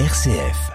RCF.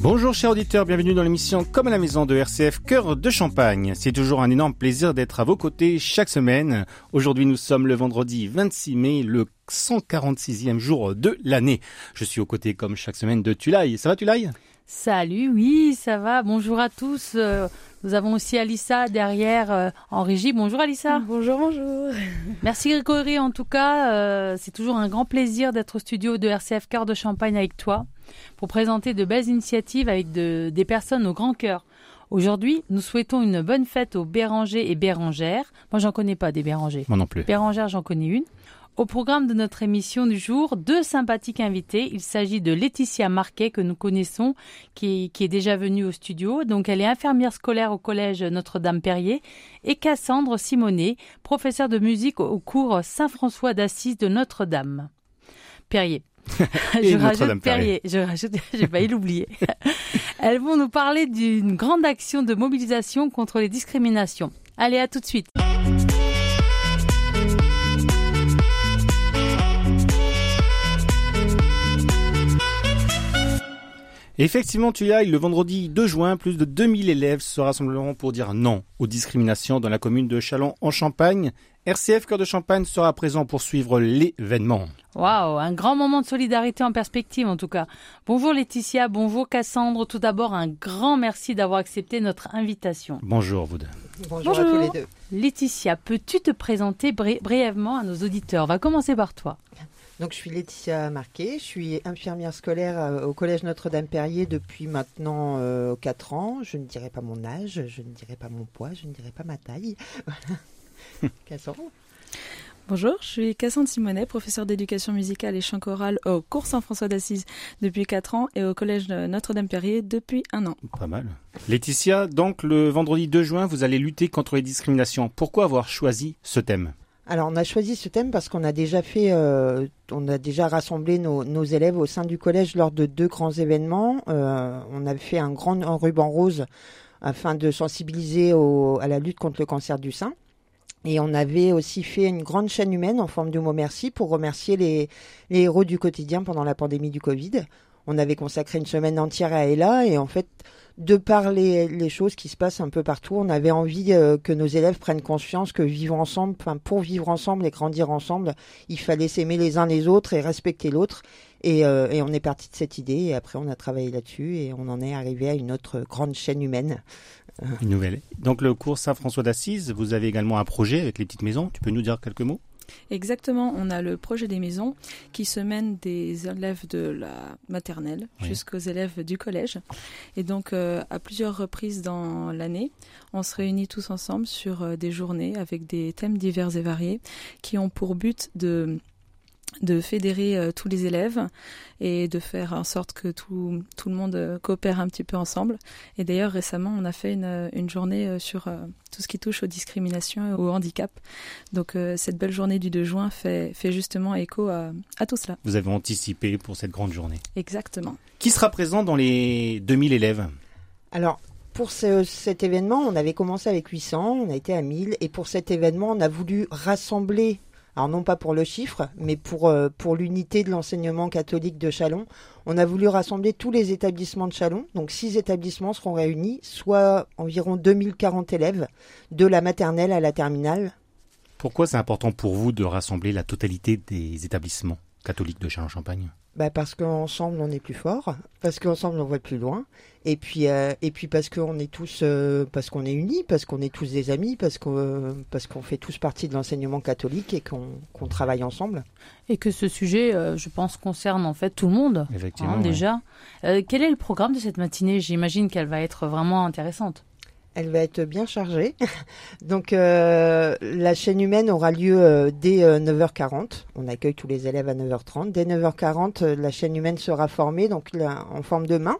Bonjour chers auditeurs, bienvenue dans l'émission Comme à la maison de RCF Cœur de Champagne. C'est toujours un énorme plaisir d'être à vos côtés chaque semaine. Aujourd'hui nous sommes le vendredi 26 mai, le 146e jour de l'année. Je suis aux côtés comme chaque semaine de Tulaï. Ça va Tulaï? Salut, oui, ça va. Bonjour à tous. Euh, nous avons aussi Alissa derrière euh, en régie. Bonjour Alissa. Bonjour, bonjour. Merci Grégory en tout cas. Euh, c'est toujours un grand plaisir d'être au studio de RCF Cœur de Champagne avec toi pour présenter de belles initiatives avec des personnes au grand cœur. Aujourd'hui, nous souhaitons une bonne fête aux Bérangers et Bérangères. Moi, j'en connais pas des Bérangers. Moi non plus. Bérangères, j'en connais une. Au programme de notre émission du jour, deux sympathiques invités. Il s'agit de Laetitia Marquet, que nous connaissons, qui, est déjà venue au studio. Donc, elle est infirmière scolaire au collège Notre-Dame-Perrier. Et Cassandre Simonet, professeure de musique au cours Saint-François d'Assise de Notre-Dame. Perrier. je rajoute Perrier. Je rajoute, j'ai failli l'oublier. Elles vont nous parler d'une grande action de mobilisation contre les discriminations. Allez, à tout de suite. Effectivement, tu y ailles, le vendredi 2 juin, plus de 2000 élèves se rassembleront pour dire non aux discriminations dans la commune de Chalon en Champagne. RCF Cœur de Champagne sera présent pour suivre l'événement. Waouh, un grand moment de solidarité en perspective en tout cas. Bonjour Laetitia, bonjour Cassandre. Tout d'abord, un grand merci d'avoir accepté notre invitation. Bonjour vous deux. Bonjour, à tous les deux. Laetitia, peux-tu te présenter brièvement à nos auditeurs? On va commencer par toi. Donc, je suis Laetitia Marquet, je suis infirmière scolaire euh, au Collège Notre-Dame-Perrier depuis maintenant 4 euh, ans. Je ne dirai pas mon âge, je ne dirai pas mon poids, je ne dirai pas ma taille. Cassandre Bonjour, je suis Cassandre Simonet, professeure d'éducation musicale et chant choral au cours Saint-François d'Assise depuis 4 ans et au collège Notre-Dame-Perrier depuis un an. Pas mal. Laetitia, donc le vendredi 2 juin, vous allez lutter contre les discriminations. Pourquoi avoir choisi ce thème? Alors on a choisi ce thème parce qu'on a déjà fait, euh, on a déjà rassemblé nos, élèves au sein du collège lors de deux grands événements. Euh, on a fait un grand ruban rose afin de sensibiliser à la lutte contre le cancer du sein. Et on avait aussi fait une grande chaîne humaine en forme de mot merci pour remercier les, les héros du quotidien pendant la pandémie du Covid. On avait consacré une semaine entière à Ella et en fait, de par les, choses qui se passent un peu partout, on avait envie euh, que nos élèves prennent conscience que vivre ensemble, pour vivre ensemble et grandir ensemble, il fallait s'aimer les uns les autres et respecter l'autre. Et, euh, et, on est parti de cette idée et après on a travaillé là-dessus et on en est arrivé à une autre grande chaîne humaine. Une nouvelle. Donc le cours Saint-François d'Assise, vous avez également un projet avec les petites maisons. Tu peux nous dire quelques mots? Exactement, on a le projet des maisons qui se mène des élèves de la maternelle jusqu'aux élèves du collège. Et donc, euh, à plusieurs reprises dans l'année, on se réunit tous ensemble sur euh, des journées avec des thèmes divers et variés qui ont pour but de de fédérer euh, tous les élèves et de faire en sorte que tout, tout le monde euh, coopère un petit peu ensemble. Et d'ailleurs, récemment, on a fait une, euh, une journée sur tout ce qui touche aux discriminations et au handicap. Donc, cette belle journée du 2 juin fait, fait justement écho à, à tout cela. Vous avez anticipé pour cette grande journée. Exactement. Qui sera présent dans les 2000 élèves? Alors, pour ce, cet événement, on avait commencé avec 800, on a été à 1000, et pour cet événement, on a voulu rassembler alors non pas pour le chiffre, mais pour, euh, pour l'unité de l'enseignement catholique de Chalon. On a voulu rassembler tous les établissements de Chalon, donc six établissements seront réunis, soit environ 2040 élèves, de la maternelle à la terminale. Pourquoi c'est important pour vous de rassembler la totalité des établissements catholiques de Chalon-Champagne? Bah parce qu'ensemble on est plus fort, parce qu'ensemble on voit plus loin, et puis euh, et puis parce qu'on est tous euh, parce qu'on est unis, parce qu'on est tous des amis, parce qu'on parce qu'on fait tous partie de l'enseignement catholique et qu'on travaille ensemble. Et que ce sujet, euh, je pense, concerne en fait tout le monde. Effectivement. Hein, déjà, quel est le programme de cette matinée? J'imagine qu'elle va être vraiment intéressante. Elle va être bien chargée. Donc euh, la chaîne humaine aura lieu euh, dès 9h40. Euh, On accueille tous les élèves à 9h30. Dès 9h40, la chaîne humaine sera formée donc en forme de main.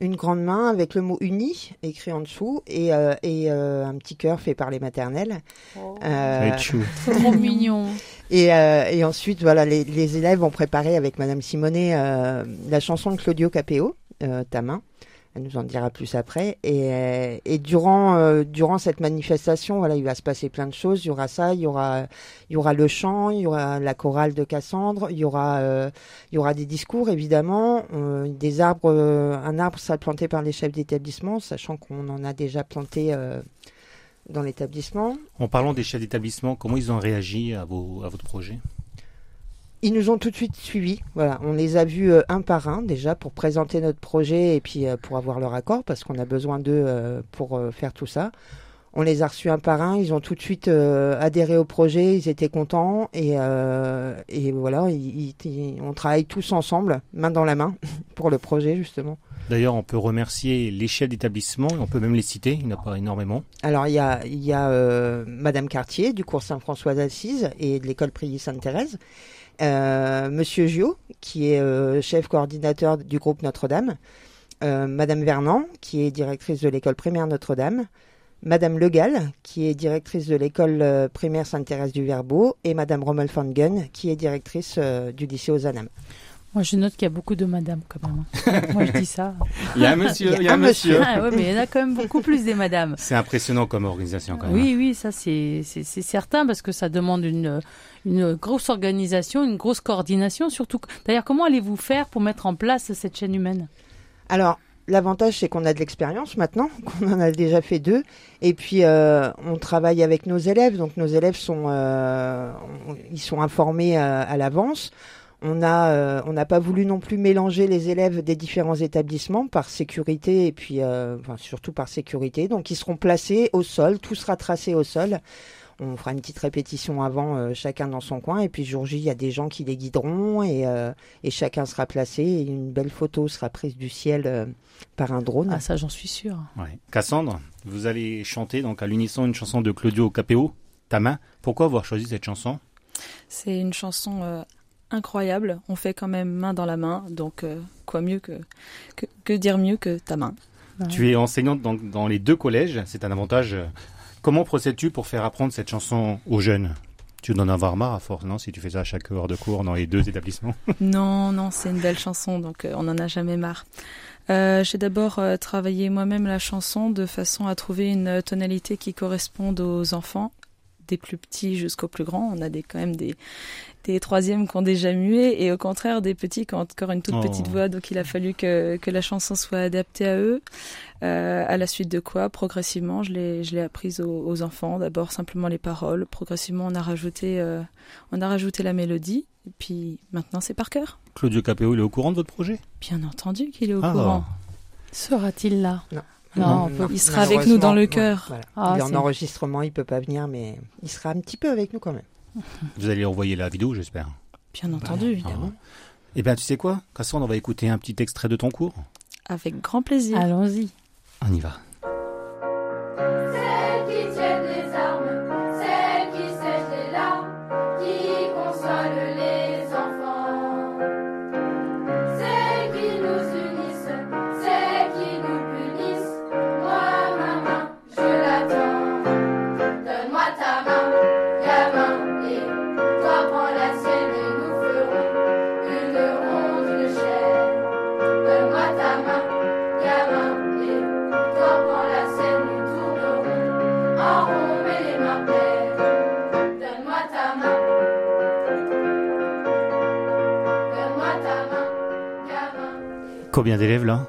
Une grande main avec le mot uni écrit en dessous et, et un petit cœur fait par les maternelles. Oh. Euh, trop mignon. Et, et, ensuite, voilà, les, les, élèves vont préparer avec Madame Simonet la chanson de Claudio Capéo, Ta main. Elle nous en dira plus après. Et, et durant, euh, durant cette manifestation, voilà, il va se passer plein de choses. Il y aura ça, il y aura, il y aura le chant, il y aura la chorale de Cassandre, il y aura, euh, il y aura des discours évidemment, euh, des arbres. un arbre sera planté par les chefs d'établissement, sachant qu'on en a déjà planté dans l'établissement. En parlant des chefs d'établissement, comment ils ont réagi à, vos, à votre projet? Ils nous ont tout de suite suivis. Voilà, on les a vus euh, un par un déjà pour présenter notre projet et puis euh, pour avoir leur accord parce qu'on a besoin d'eux euh, pour faire tout ça. On les a reçus un par un, ils ont tout de suite adhéré au projet, ils étaient contents et, et voilà, on travaille tous ensemble, main dans la main, pour le projet justement. D'ailleurs, on peut remercier les chefs d'établissement, on peut même les citer, il n'y en a pas énormément. Alors, il y a, il y a Madame Cartier du cours Saint-François d'Assise et de l'école Prier Sainte-Thérèse. Euh, Monsieur Gio, qui est euh, chef coordinateur du groupe Notre-Dame, euh, Madame Vernant, qui est directrice de l'école primaire Notre-Dame, Madame Legal, qui est directrice de l'école primaire Sainte-Thérèse du Verbeau, et Madame Rommel van Gun, qui est directrice du lycée Ozanam. Moi, je note qu'il y a beaucoup de madames quand même. Hein. Moi, je dis ça. Il y a un monsieur, il y a, un monsieur. Ah, ouais, mais il y en a quand même beaucoup plus des madames. C'est impressionnant comme organisation quand même. Oui, oui, ça c'est certain parce que ça demande une, une grosse organisation, une grosse coordination. Surtout, d'ailleurs, comment allez-vous faire pour mettre en place cette chaîne humaine? Alors, L'avantage, c'est qu'on a de l'expérience maintenant, qu'on en a déjà fait deux, et puis euh, on travaille avec nos élèves. Donc nos élèves sont, euh, ils sont informés euh, à l'avance. On euh, on n'a pas voulu non plus mélanger les élèves des différents établissements par sécurité et puis, euh, enfin, surtout par sécurité. Donc, ils seront placés au sol, tout sera tracé au sol. On fera une petite répétition avant, euh, chacun dans son coin. Et puis, jour J, il y a des gens qui les guideront et, et chacun sera placé. Et une belle photo sera prise du ciel par un drone. Ah, ça, j'en suis sûr. Ouais. Cassandre, vous allez chanter donc à l'unisson une chanson de Claudio Capéo, Ta main. Pourquoi avoir choisi cette chanson? C'est une chanson incroyable. On fait quand même main dans la main, donc euh, quoi mieux que, que, dire mieux que ta main. Tu es enseignante dans, dans les deux collèges, c'est un avantage. Comment procèdes-tu pour faire apprendre cette chanson aux jeunes? Tu dois en avoir marre à force, non Si tu fais ça à chaque heure de cours dans les deux établissements? Non, non, c'est une belle chanson, donc euh, on n'en a jamais marre. Euh, j'ai d'abord travaillé moi-même la chanson de façon à trouver une tonalité qui corresponde aux enfants des plus petits jusqu'aux plus grands. On a des, quand même des, des troisièmes qui ont déjà mué et au contraire des petits qui ont encore une toute petite oh. voix. Donc il a fallu que, que la chanson soit adaptée à eux. Euh, à la suite de quoi, progressivement, je l'ai, je l'ai apprise aux, enfants. D'abord simplement les paroles. Progressivement, on a rajouté, euh, on a rajouté la mélodie. Et puis maintenant, c'est par cœur. Claudio Capéo, il est au courant de votre projet? Bien entendu qu'il est au courant. Sera-t-il là? Non. Non, il sera avec nous dans le cœur. Ah, il est en enregistrement, il peut pas venir, mais il sera un petit peu avec nous quand même. Vous allez envoyer la vidéo, j'espère. Bien entendu, bah, évidemment. Eh bien, tu sais quoi? Cassandre, on va écouter un petit extrait de ton cours. Avec grand plaisir. Allons-y. On y va. Combien d'élèves là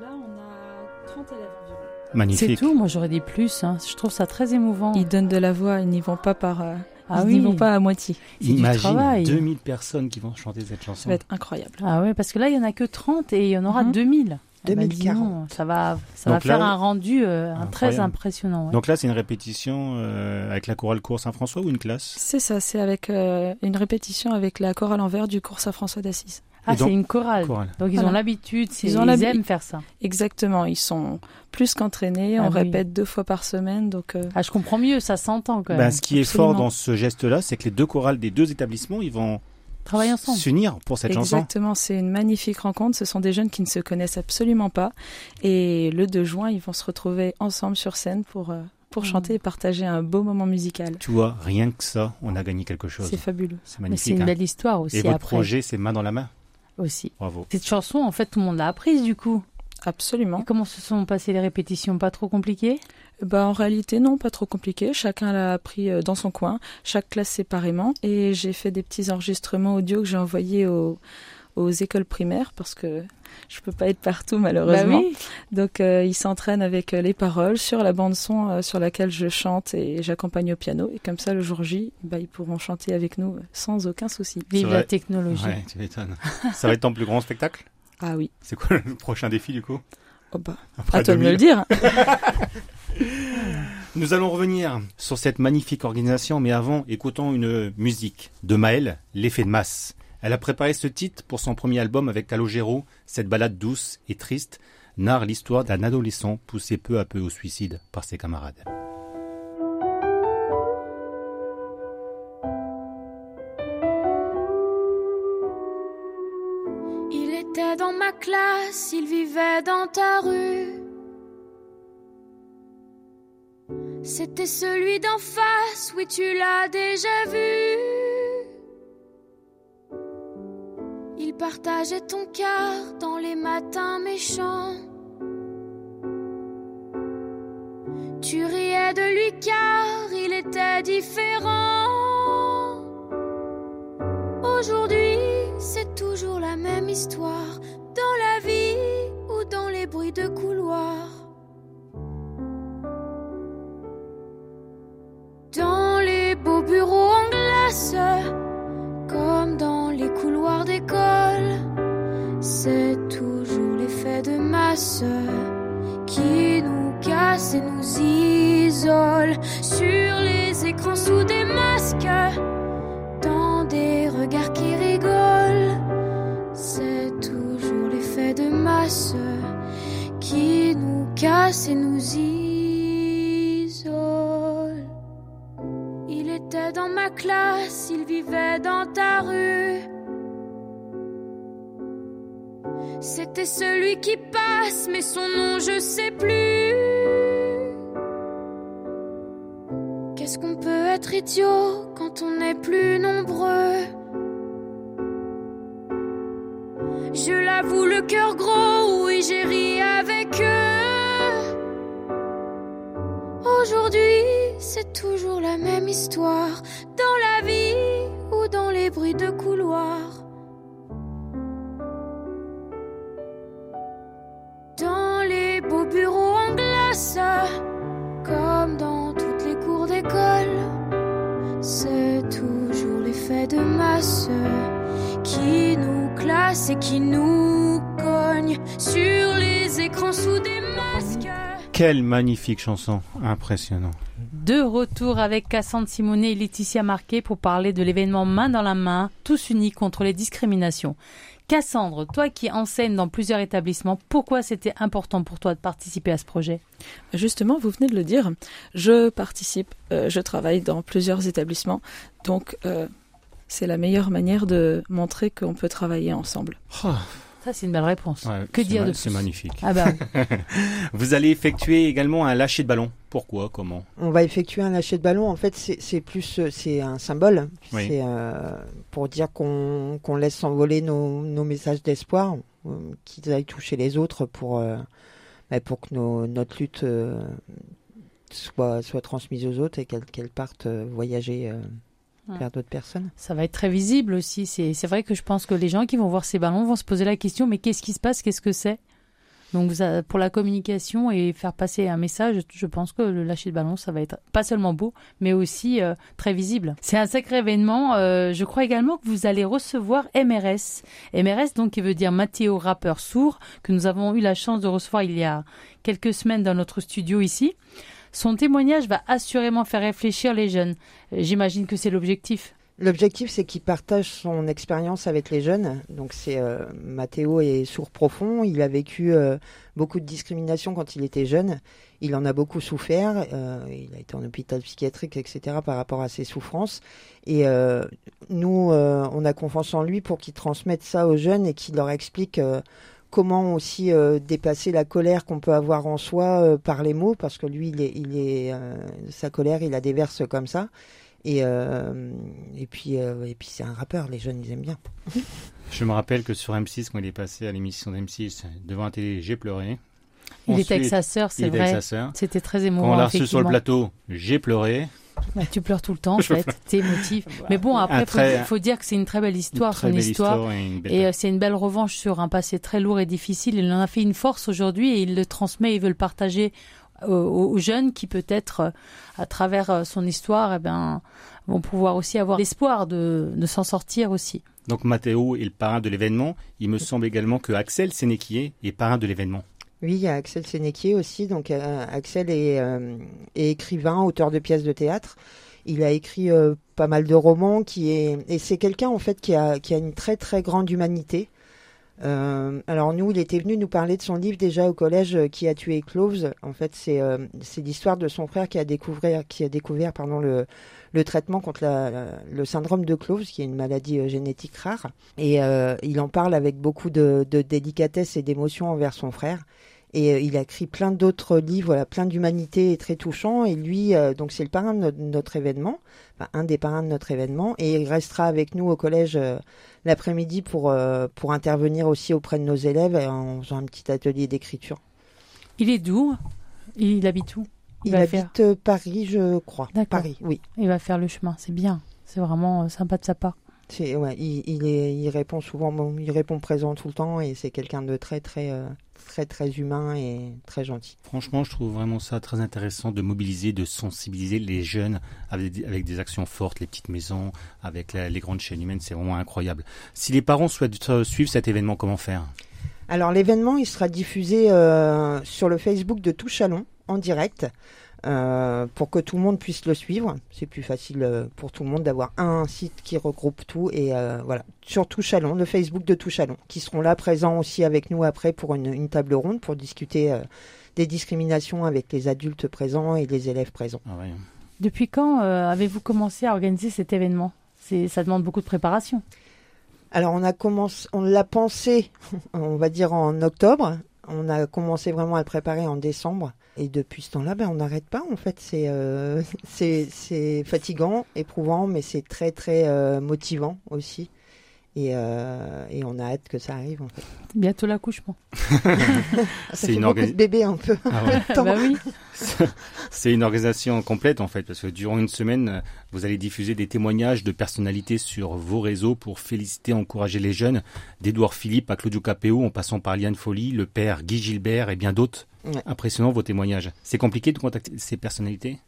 Là, on a 30 élèves environ. Magnifique. C'est tout, moi j'aurais dit plus. Hein. Je trouve ça très émouvant. Ils donnent de la voix, ils n'y vont pas par. Euh, ah ils n'y vont pas à moitié. Imagine 2000 personnes qui vont chanter cette chanson. Ça va être incroyable. Ah ouais, parce que là, il n'y en a que 30 et il y en aura 2000. 2040. ça va, ça va faire un rendu euh, très impressionnant. Donc là, c'est une répétition euh, avec la chorale cours Saint-François ou une classe? C'est ça, c'est avec une répétition avec la chorale envers du cours Saint-François d'Assise. Ah, c'est une chorale. Donc ils ont l'habitude, ils, ont ils aiment faire ça. Exactement, ils sont plus qu'entraînés, on ah répète deux fois par semaine. Donc euh, Ah, je comprends mieux, ça s'entend quand ben, même. ce qui est fort dans ce geste-là, c'est que les deux chorales des deux établissements, ils vont travailler ensemble, s'unir pour cette chanson. Exactement, c'est une magnifique rencontre. Ce sont des jeunes qui ne se connaissent absolument pas, et le 2 juin, ils vont se retrouver ensemble sur scène pour euh, pour mmh. chanter et partager un beau moment musical. Tu vois, rien que ça, on a gagné quelque chose. C'est fabuleux. C'est magnifique. C'est une hein. belle histoire aussi. Et votre projet, c'est main dans la main aussi. Bravo. Cette chanson, en fait, tout le monde l'a apprise du coup. Absolument. Et comment se sont passées les répétitions Pas trop compliquées bah, en réalité, non, pas trop compliqué. Chacun l'a appris euh, dans son coin, chaque classe séparément. Et j'ai fait des petits enregistrements audio que j'ai envoyés aux, aux écoles primaires parce que je peux pas être partout malheureusement. Bah oui. Donc euh, ils s'entraînent avec euh, les paroles sur la bande son euh, sur laquelle je chante et j'accompagne au piano et comme ça le jour J, bah, ils pourront chanter avec nous sans aucun souci. Vive la technologie. Ouais, tu m'étonnes. Ça va être ton plus grand spectacle? Ah oui. C'est quoi le prochain défi du coup? Oh bah, Après à toi de me 2000. le dire. Nous allons revenir sur cette magnifique organisation, mais avant, écoutons une musique de Maëlle, L'effet de masse. Elle a préparé ce titre pour son premier album avec Calogero. Cette balade douce et triste narre l'histoire d'un adolescent poussé peu à peu au suicide par ses camarades. Il était dans ma classe, il vivait dans ta rue. C'était celui d'en face, oui tu l'as déjà vu. Il partageait ton cœur dans les matins méchants. Tu riais de lui car il était différent. Aujourd'hui, c'est toujours la même histoire, dans la vie ou dans les bruits de couloir. Qui nous casse et nous isole sur les écrans sous des masques dans des regards qui rigolent. C'est toujours l'effet de masse qui nous casse et nous isole. Il était dans ma classe, il vivait dans ta rue. C'était celui qui passe, mais son nom je sais plus. Qu'est-ce qu'on peut être idiot quand on est plus nombreux? Je l'avoue, le cœur gros, oui, j'ai ri avec eux. Aujourd'hui, c'est toujours la même histoire, dans la vie ou dans les bruits de couloir. Et qui nous cogne sur les écrans sous des masques. Quelle magnifique chanson, impressionnant. De retour avec Cassandre Simonet et Laetitia Marquet pour parler de l'événement Main dans la main, tous unis contre les discriminations. Cassandre, toi qui enseignes dans plusieurs établissements, pourquoi c'était important pour toi de participer à ce projet? Justement, vous venez de le dire, je participe, euh, je travaille dans plusieurs établissements, donc euh, c'est la meilleure manière de montrer qu'on peut travailler ensemble. Oh, Ça, c'est une belle réponse. ouais, que c'est dire de C'est plus magnifique. Ah bah, Vous allez effectuer également un lâcher de ballon. Pourquoi? Comment? On va effectuer un lâcher de ballon. En fait, c'est c'est plus, euh, c'est un symbole. Oui. C'est euh, pour dire qu'on qu'on laisse s'envoler nos, nos messages d'espoir, euh, qu'ils aillent toucher les autres pour, euh, bah, pour que nos- notre lutte euh, soit, soit transmise aux autres et qu'elle qu'elle parte voyager euh. Vers d'autres personnes. ça va être très visible aussi. C'est vrai que je pense que les gens qui vont voir ces ballons vont se poser la question, mais qu'est-ce qui se passe? Qu'est-ce que c'est? Donc ça- pour la communication et faire passer un message, je pense que le lâcher de ballon, ça va être pas seulement beau, mais aussi euh, très visible. C'est un sacré événement. Euh, je crois également que vous allez recevoir MRS. MRS, donc qui veut dire Mathéo rappeur sourd, que nous avons eu la chance de recevoir il y a quelques semaines dans notre studio ici. Son témoignage va assurément faire réfléchir les jeunes. Euh, J'imagine que c'est l'objectif. L'objectif, c'est qu'il partage son expérience avec les jeunes. Donc, c'est euh, Mathéo est sourd profond. Il a vécu euh, beaucoup de discrimination quand il était jeune. Il en a beaucoup souffert. il a été en hôpital psychiatrique, etc. par rapport à ses souffrances. Et nous, on a confiance en lui pour qu'il transmette ça aux jeunes et qu'il leur explique comment aussi euh, dépasser la colère qu'on peut avoir en soi euh, par les mots, parce que lui, il est, il est, euh, sa colère, il la déverse comme ça Et, et puis, et puis c'est un rappeur, les jeunes, ils aiment bien. Je me rappelle que sur M6, quand il est passé à l'émission d'M6, devant la télé, j'ai pleuré. Il était avec sa sœur, c'est vrai. C'était très émouvant. Quand on l'a reçu sur le plateau, j'ai pleuré. Bah, tu pleures tout le temps, en fait. T'es émotif. Mais bon, après, il faut, dire que c'est une très belle histoire, son histoire. et, euh, c'est une belle revanche sur un passé très lourd et difficile. Il en a fait une force aujourd'hui et il le transmet. Il veut le partager aux, jeunes qui, peut-être, euh, à travers euh, son histoire, eh ben, vont pouvoir aussi avoir l'espoir de, de s'en sortir aussi. Donc Mathéo est le parrain de l'événement. Il me semble également que Axel Sénéquier est parrain de l'événement. Oui, il y a Axel Sénéquier aussi. Donc euh, Axel euh, est, écrivain, auteur de pièces de théâtre. Il a écrit euh, pas mal de romans qui est et c'est quelqu'un en fait qui a qui a une très très grande humanité. alors nous, il était venu nous parler de son livre déjà au collège qui a tué Cloves. En fait, c'est l'histoire de son frère qui a découvert qui a découvert pardon le le traitement contre le syndrome de Cloves, qui est une maladie génétique rare. Et il en parle avec beaucoup de délicatesse et d'émotion envers son frère. Et euh, il a écrit plein d'autres livres, voilà, plein d'humanité et très touchants. Et lui, euh, donc c'est le parrain de notre, événement, enfin, un des parrains de notre événement. Et il restera avec nous au collège euh, l'après-midi pour, pour intervenir aussi auprès de nos élèves en faisant un petit atelier d'écriture. Il est d'où? Il, habite où? Il, habite Paris, je crois. Paris, oui. Il va faire le chemin, c'est bien. C'est vraiment sympa de sa part. Ouais, il, il, est, il répond souvent, il répond présent tout le temps et c'est quelqu'un de très très très très humain et très gentil. Franchement, je trouve vraiment ça très intéressant de mobiliser, de sensibiliser les jeunes avec, des actions fortes, les petites maisons, avec les grandes chaînes humaines, c'est vraiment incroyable. Si les parents souhaitent euh, suivre cet événement, comment faire? Alors l'événement, il sera diffusé euh, sur le Facebook de Touchalon en direct. Euh, pour que tout le monde puisse le suivre. C'est plus facile euh, pour tout le monde d'avoir un site qui regroupe tout. Et euh, voilà, sur Touchalon, le Facebook de Touchalon, qui seront là présents aussi avec nous après pour une, table ronde pour discuter des discriminations avec les adultes présents et les élèves présents. Ah Depuis quand avez-vous commencé à organiser cet événement? Ça demande beaucoup de préparation. Alors on a commencé, on l'a pensé, on va dire en octobre. On a commencé vraiment à le préparer en décembre. Et depuis ce temps-là, ben, on n'arrête pas. En fait, c'est euh, fatigant, éprouvant, mais c'est très très euh, motivant aussi. Et, euh, et, on a hâte que ça arrive en fait. Bientôt l'accouchement. c'est une organisation. bébé un peu. Ah bah oui. c'est une organisation complète en fait parce que durant une semaine, vous allez diffuser des témoignages de personnalités sur vos réseaux pour féliciter, encourager les jeunes, d'Edouard Philippe à Claudio Capéo en passant par Liane Folly, le père Guy Gilbert et bien d'autres. Impressionnant vos témoignages. C'est compliqué de contacter ces personnalités?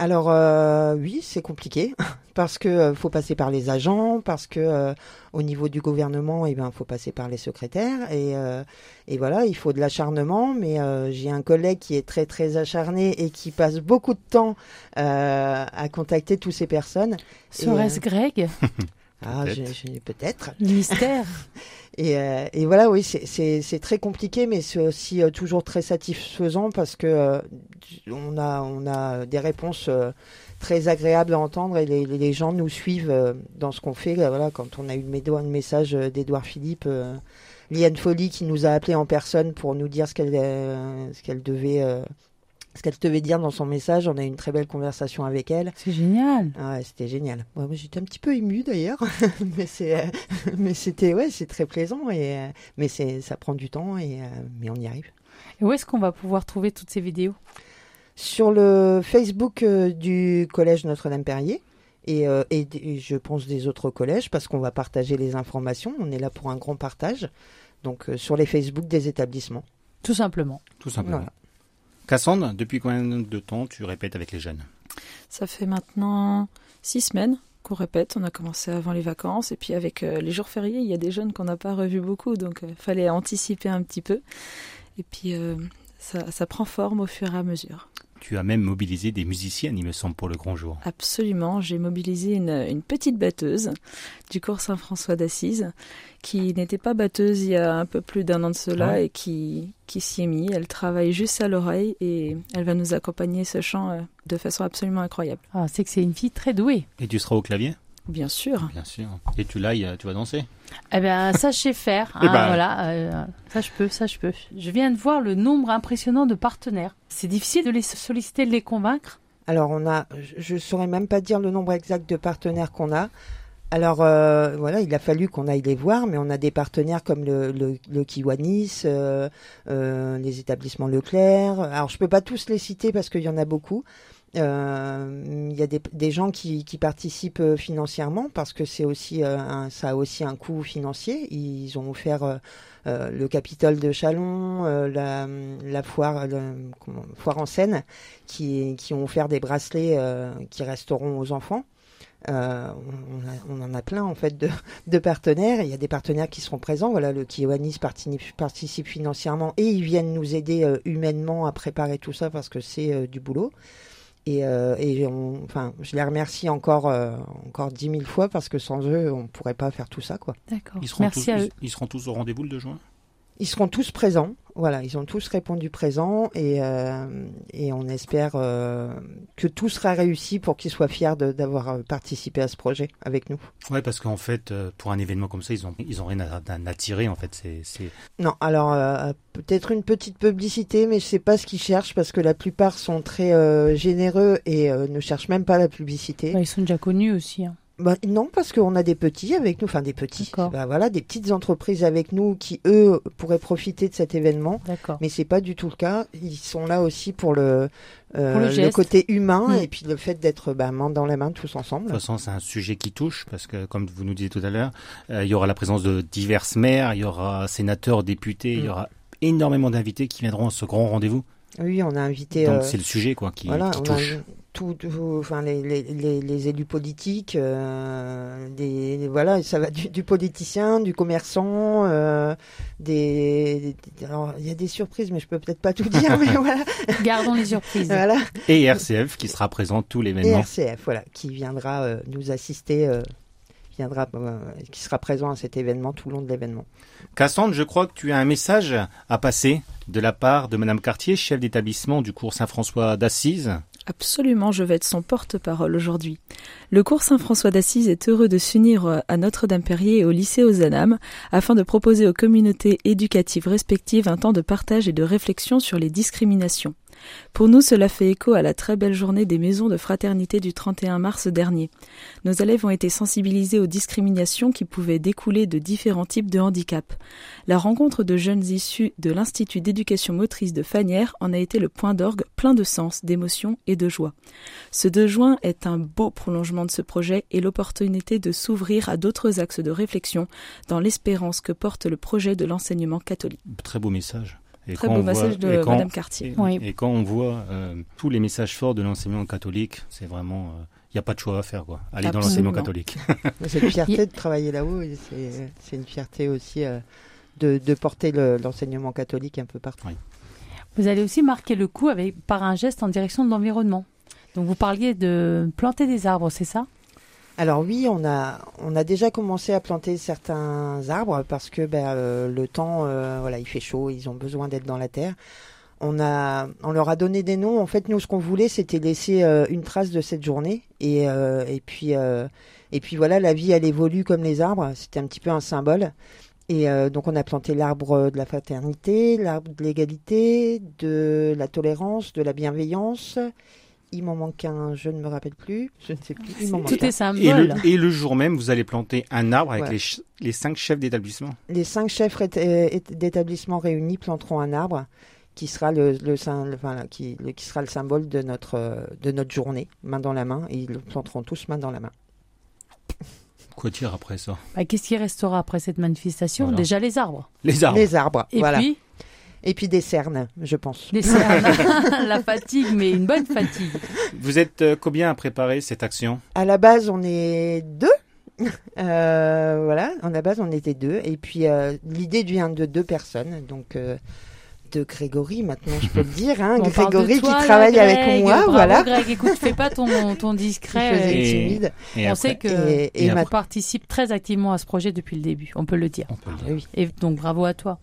Alors euh, oui, c'est compliqué parce que euh, faut passer par les agents, parce que euh, au niveau du gouvernement, eh ben faut passer par les secrétaires et, et voilà, il faut de l'acharnement. Mais j'ai un collègue qui est très très acharné et qui passe beaucoup de temps à contacter toutes ces personnes. Serait-ce Greg? Ah, peut-être. Mystère. et, euh, et, voilà, oui, c'est très compliqué, mais c'est aussi euh, toujours très satisfaisant parce que euh, on a on a des réponses très agréables à entendre et les, gens nous suivent dans ce qu'on fait. Voilà, quand on a eu le message d'Edouard Philippe. Liane Folly qui nous a appelé en personne pour nous dire ce qu'elle ce qu'elle devait ce qu'elle devait dire dans son message. On a eu une très belle conversation avec elle. C'est génial. Ah ouais, c'était génial. moi, j'étais un petit peu émue d'ailleurs, mais c'est, euh, mais c'était ouais, c'est très plaisant et euh, mais c'est, ça prend du temps et euh, mais on y arrive. Et où est-ce qu'on va pouvoir trouver toutes ces vidéos? Sur le Facebook du collège Notre-Dame-Perrier. Et, et, je pense des autres collèges parce qu'on va partager les informations. On est là pour un grand partage. Donc sur les Facebook des établissements. Tout simplement. Tout simplement. Cassandre, depuis combien de temps tu répètes avec les jeunes? Ça fait maintenant six semaines qu'on répète. On a commencé avant les vacances et puis avec euh, les jours fériés, il y a des jeunes qu'on n'a pas revus beaucoup, donc il euh, fallait anticiper un petit peu. Et puis euh, ça, ça prend forme au fur et à mesure. Tu as même mobilisé des musiciennes, il me semble, pour le grand jour. Absolument, j'ai mobilisé une, petite batteuse du cours Saint-François d'Assise, qui n'était pas batteuse il y a un peu plus d'un an de cela ah et qui, qui s'y est mise. Elle travaille juste à l'oreille et elle va nous accompagner ce chant euh, de façon absolument incroyable. Ah, c'est que c'est une fille très douée. Et tu seras au clavier? Bien sûr. Bien sûr. Et tu l'ailles, tu vas danser Eh bien, ça, je sais faire. Eh hein, ben. Voilà, euh, ça, je peux, ça, je peux. Je viens de voir le nombre impressionnant de partenaires. C'est difficile de les solliciter, de les convaincre Alors on a, je saurais même pas dire le nombre exact de partenaires qu'on a. Alors euh, voilà, il a fallu qu'on aille les voir, mais on a des partenaires comme le, le, le Kiwanis, euh, euh, les établissements Leclerc. Alors je peux pas tous les citer parce qu'il y en a beaucoup. Euh, il y a des, gens qui, participent euh, financièrement parce que c'est aussi euh, un, ça a aussi un coût financier. Ils ont offert le Capitole de Chalon, la, foire, foire en Seine, qui, qui ont offert des bracelets qui resteront aux enfants. On, en a plein en fait de, partenaires. Il y a des partenaires qui seront présents. Voilà, le Kiowanis participe, financièrement et ils viennent nous aider humainement à préparer tout ça parce que c'est du boulot. Et, et on, enfin, je les remercie encore, encore dix mille fois parce que sans eux, on pourrait pas faire tout ça, quoi. D'accord. Merci tous, à eux. Ils seront tous au rendez-vous le 2 juin? Ils seront tous présents. Voilà, ils ont tous répondu présent et, euh, et on espère euh, que tout sera réussi pour qu'ils soient fiers d'avoir euh, participé à ce projet avec nous. Ouais, parce qu'en fait, pour un événement comme ça, ils ont ils ont rien à, à tirer en fait. C'est non. Alors euh, peut-être une petite publicité, mais je sais pas ce qu'ils cherchent parce que la plupart sont très euh, généreux et ne cherchent même pas la publicité. Bah, ils sont déjà connus aussi. Hein. Bah, non, parce qu'on a des petits avec nous, enfin des petits, bah, voilà, des petites entreprises avec nous qui eux pourraient profiter de cet événement. Mais c'est pas du tout le cas. Ils sont là aussi pour le euh, le, côté humain mm. et puis le fait d'être bah, main dans la main tous ensemble. De toute façon, c'est un sujet qui touche parce que, comme vous nous disiez tout à l'heure, euh, il y aura la présence de diverses maires, il y aura sénateurs, députés, il y mm. aura énormément d'invités qui viendront à ce grand rendez-vous. Oui, on a invité. Donc euh, c'est le sujet quoi qui, voilà, qui touche tout, enfin les, les, les, élus politiques, euh, des, voilà, ça va du, du politicien, du commerçant, euh, des, alors il y a des surprises, mais je peux peut-être pas tout dire, mais voilà. Gardons les surprises. Voilà. Et RCF qui sera présent tout l'événement. Et RCF, voilà, qui viendra euh, nous assister. Euh, viendra, euh, qui sera présent à cet événement tout le long de l'événement. Cassandre, je crois que tu as un message à passer de la part de Madame Cartier, chef d'établissement du cours Saint-François d'Assise. Absolument, je vais être son porte-parole aujourd'hui. Le cours Saint-François d'Assise est heureux de s'unir à Notre-Dame-Perrier et au lycée Ozanam afin de proposer aux communautés éducatives respectives un temps de partage et de réflexion sur les discriminations. Pour nous, cela fait écho à la très belle journée des maisons de fraternité du 31 mars dernier. Nos élèves ont été sensibilisés aux discriminations qui pouvaient découler de différents types de handicaps. La rencontre de jeunes issus de l'Institut d'éducation motrice de Fanière en a été le point d'orgue plein de sens, d'émotion et de joie. Ce 2 juin est un beau prolongement de ce projet et l'opportunité de s'ouvrir à d'autres axes de réflexion dans l'espérance que porte le projet de l'enseignement catholique. Très beau message. Et Très beau message de Madame Cartier. Et, quand on voit euh, tous les messages forts de l'enseignement catholique, c'est vraiment, il euh, n'y a pas de choix à faire, quoi. Aller dans l'enseignement catholique. c'est une fierté de travailler là-haut, et c'est une fierté aussi euh, de, de, porter l'enseignement catholique un peu partout. Vous allez aussi marquer le coup avec, par un geste en direction de l'environnement. Donc vous parliez de planter des arbres, c'est ça? Alors oui, on a on a déjà commencé à planter certains arbres parce que ben, euh, le temps, euh, voilà, il fait chaud, ils ont besoin d'être dans la terre. On a on leur a donné des noms. En fait, nous, ce qu'on voulait, c'était laisser euh, une trace de cette journée et et puis et puis voilà, la vie elle évolue comme les arbres. C'était un petit peu un symbole. Et donc on a planté l'arbre de la fraternité, l'arbre de l'égalité, de la tolérance, de la bienveillance il m'en manque un, je ne me rappelle plus, je ne sais plus. Il Tout est symbole. Et le, et le, jour même, vous allez planter un arbre avec les, les, cinq chefs d'établissement. Les cinq chefs d'établissement réunis planteront un arbre qui sera le, le, enfin, qui, qui, sera le symbole de notre, de notre journée, main dans la main, et ils le planteront tous main dans la main. Quoi dire après ça? Bah, Qu'est-ce qui restera après cette manifestation? Déjà les arbres. Les arbres. Les arbres, et voilà. Puis et puis des cernes, je pense. Des cernes. la fatigue, mais une bonne fatigue. Vous êtes euh, combien à préparer cette action? À la base, on est deux. Euh, voilà, à la base, on était deux. Et puis, euh, l'idée vient de deux personnes. Donc, de Grégory, maintenant, je peux le dire. Hein, Grégory qui travaille avec moi. Bravo, voilà. Greg, écoute, fais pas ton, ton discret. Et, timide. Et on sait que et, et participe très activement à ce projet depuis le début. On peut le dire. On peut le dire. Et donc, bravo à toi.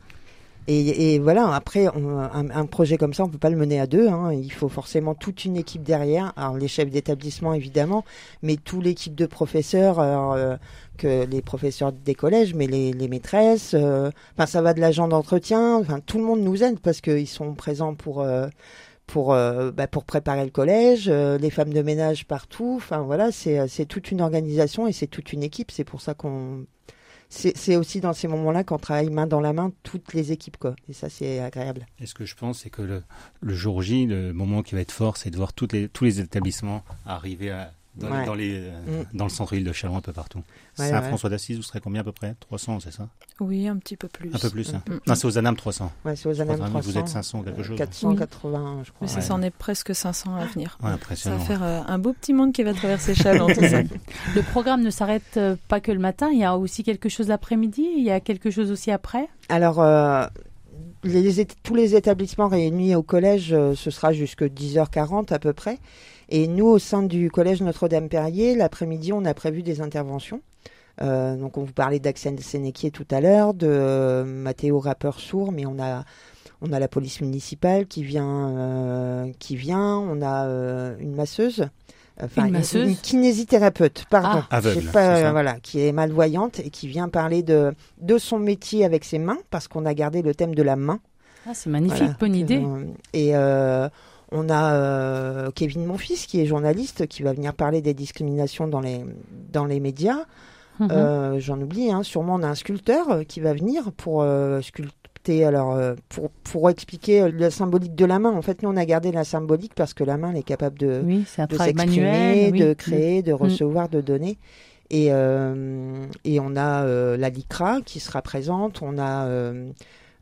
Et, voilà, après, un, un, projet comme ça, on peut pas le mener à deux. Hein. Il faut forcément toute une équipe derrière. Alors les chefs d'établissement, évidemment, mais toute l'équipe de professeurs, euh, que les professeurs des collèges, mais les, les maîtresses. Euh, enfin, ça va de l'agent d'entretien. Enfin, tout le monde nous aide parce qu'ils sont présents pour. Euh, pour bah, pour préparer le collège, les femmes de ménage partout. Enfin voilà, c'est c'est toute une organisation et c'est toute une équipe. C'est pour ça qu'on c'est aussi dans ces moments-là qu'on travaille main dans la main toutes les équipes quoi. Et ça c'est agréable. Et ce que je pense c'est que le, jour J, le moment qui va être fort, c'est de voir tous les établissements arriver à dans, les, euh, mm. dans le centre-ville de Chalon, un peu partout. Saint-François d'Assise, vous serez combien à peu près? 300, c'est ça? Oui, un petit peu plus. Un peu plus. Hein. Mm. Non, c'est aux Anam 300. Oui, c'est aux Anam 300. Vous êtes 500 quelque chose 480, je crois. Mais ça en est presque 500 à venir. ça va faire euh, un beau petit monde qui va traverser Chalon. tout ça. Le programme ne s'arrête euh, pas que le matin, il y a aussi quelque chose l'après-midi, il y a quelque chose aussi après Alors, tous les établissements réunis au collège, ce sera jusque 10h40 à peu près. Et nous, au sein du collège Notre-Dame-Perrier, l'après-midi, on a prévu des interventions. Euh, donc, on vous parlait d'Axel Sénéquier tout à l'heure, de euh, Mathéo Rappeur Sourd, mais on a, on a la police municipale qui vient, euh, qui vient. On a une masseuse. Enfin, une, masseuse? une kinésithérapeute, pardon, ah, aveugle, pas, voilà, qui est malvoyante et qui vient parler de de son métier avec ses mains, parce qu'on a gardé le thème de la main. Ah, c'est magnifique, bonne idée. et on a euh, Kevin Monfils, qui est journaliste, qui va venir parler des discriminations dans les, dans les médias. Mhm. Euh, j'en oublie, hein, sûrement on a un sculpteur euh, qui va venir pour sculpter, alors pour, pour expliquer la symbolique de la main. En fait, nous on a gardé la symbolique parce que la main elle est capable de, de s'exprimer, de créer, de mm. recevoir, de donner. Et, et on a la LICRA qui sera présente, on a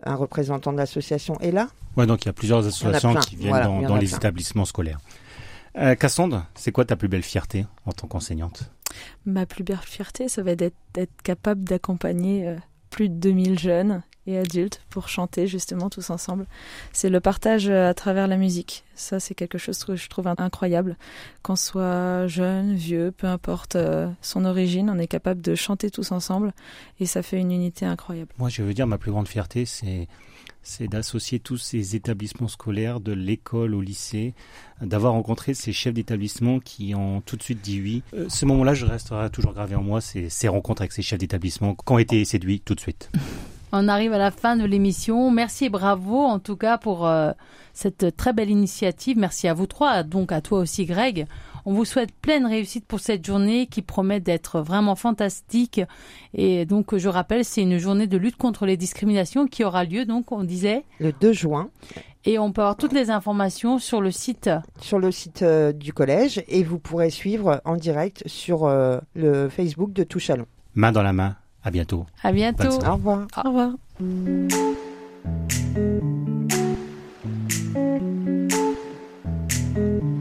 un représentant de l'association est là. Ouais, donc il y a plusieurs associations qui viennent dans, les établissements scolaires. Euh, Cassandre, c'est quoi ta plus belle fierté en tant qu'enseignante? Ma plus belle fierté, ça va être d'être capable d'accompagner euh, plus de 2000 jeunes et adultes pour chanter justement tous ensemble. C'est le partage euh, à travers la musique. Ça, c'est quelque chose que je trouve incroyable. Qu'on soit jeune, vieux, peu importe euh, son origine, on est capable de chanter tous ensemble et ça fait une unité incroyable. Moi, je veux dire, ma plus grande fierté, c'est c'est d'associer tous ces établissements scolaires, de l'école au lycée, d'avoir rencontré ces chefs d'établissement qui ont tout de suite dit oui. Euh, ce moment-là, je resterai toujours gravé en moi, c'est ces rencontres avec ces chefs d'établissement qui ont été séduits tout de suite. On arrive à la fin de l'émission. Merci et bravo en tout cas pour euh, cette très belle initiative. Merci à vous trois, donc à toi aussi Greg. On vous souhaite pleine réussite pour cette journée qui promet d'être vraiment fantastique. Et donc je rappelle, c'est une journée de lutte contre les discriminations qui aura lieu, donc on disait le 2 juin. Et on peut avoir toutes les informations sur le site sur le site euh, du collège et vous pourrez suivre en direct sur euh, le Facebook de Touchalon. Main dans la main à bientôt. À bientôt. Au revoir. Au revoir. Au revoir.